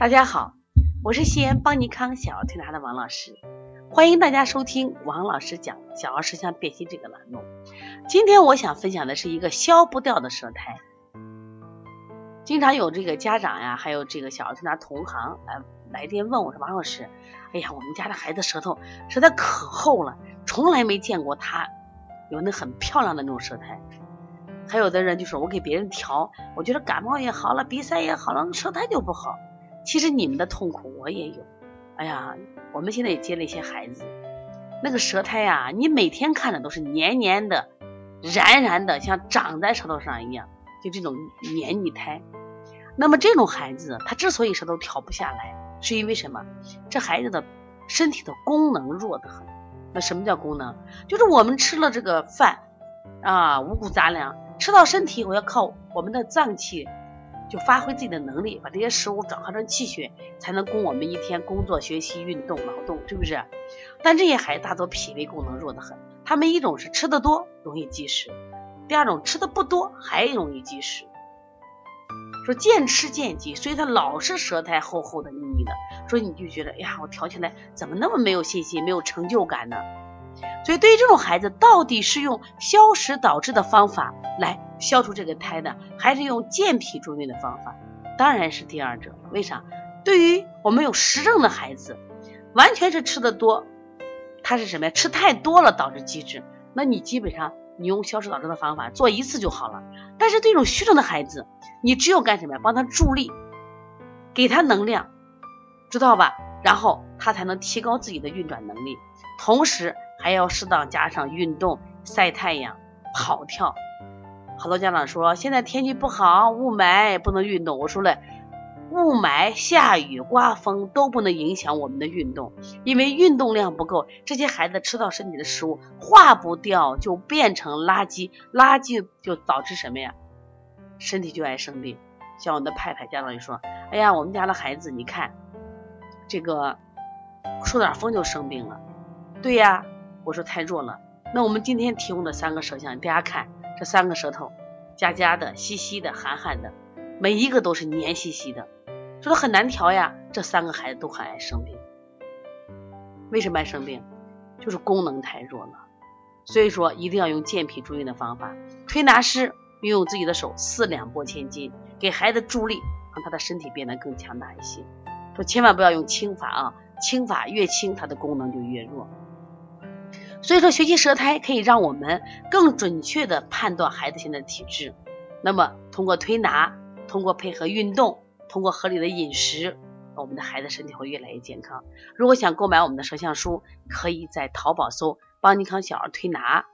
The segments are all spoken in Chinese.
大家好，我是西安邦尼康小儿推拿的王老师，欢迎大家收听王老师讲小儿舌象辨析这个栏目。今天我想分享的是一个消不掉的舌苔。经常有这个家长呀，还有这个小儿推拿同行来来电问我说：“王老师，哎呀，我们家的孩子舌头舌苔可厚了，从来没见过他有那很漂亮的那种舌苔。”还有的人就说：“我给别人调，我觉得感冒也好了，鼻塞也好了，舌苔就不好。”其实你们的痛苦我也有，哎呀，我们现在也接了一些孩子，那个舌苔呀，你每天看的都是黏黏的、燃燃的，像长在舌头上一样，就这种黏腻苔。那么这种孩子，他之所以舌头调不下来，是因为什么？这孩子的身体的功能弱得很。那什么叫功能？就是我们吃了这个饭啊，五谷杂粮，吃到身体，我要靠我们的脏器。就发挥自己的能力，把这些食物转化成气血，才能供我们一天工作、学习、运动、劳动，是不是？但这些孩子大多脾胃功能弱得很，他们一种是吃的多容易积食，第二种吃的不多还容易积食。说渐吃渐积，所以他老是舌苔厚厚的、腻腻的。说你就觉得，哎呀，我调起来怎么那么没有信心、没有成就感呢？所以对于这种孩子，到底是用消食导滞的方法来消除这个胎呢，还是用健脾助运的方法？当然是第二者。为啥？对于我们有实证的孩子，完全是吃的多，他是什么呀？吃太多了导致积滞，那你基本上你用消食导滞的方法做一次就好了。但是这种虚症的孩子，你只有干什么呀？帮他助力，给他能量，知道吧？然后他才能提高自己的运转能力，同时。还要适当加上运动、晒太阳、跑跳。好多家长说现在天气不好，雾霾不能运动。我说了，雾霾、下雨、刮风都不能影响我们的运动，因为运动量不够，这些孩子吃到身体的食物化不掉，就变成垃圾，垃圾就导致什么呀？身体就爱生病。像我的派派家长就说：“哎呀，我们家的孩子，你看这个受点风就生病了。”对呀。我说太弱了，那我们今天提供的三个舌象，大家看这三个舌头，夹夹的、稀稀的、寒寒的，每一个都是黏兮兮的，说很难调呀。这三个孩子都很爱生病，为什么爱生病？就是功能太弱了。所以说一定要用健脾助运的方法。推拿师运用自己的手四两拨千斤，给孩子助力，让他的身体变得更强大一些。说千万不要用轻法啊，轻法越轻，它的功能就越弱。所以说，学习舌苔可以让我们更准确的判断孩子现在的体质。那么，通过推拿，通过配合运动，通过合理的饮食，我们的孩子身体会越来越健康。如果想购买我们的舌象书，可以在淘宝搜“邦尼康小儿推拿”，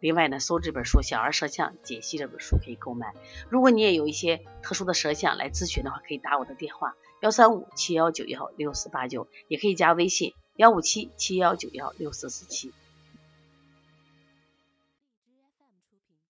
另外呢，搜这本书《小儿舌象解析》这本书可以购买。如果你也有一些特殊的舌象来咨询的话，可以打我的电话幺三五七幺九幺六四八九，也可以加微信幺五七七幺九幺六四四七。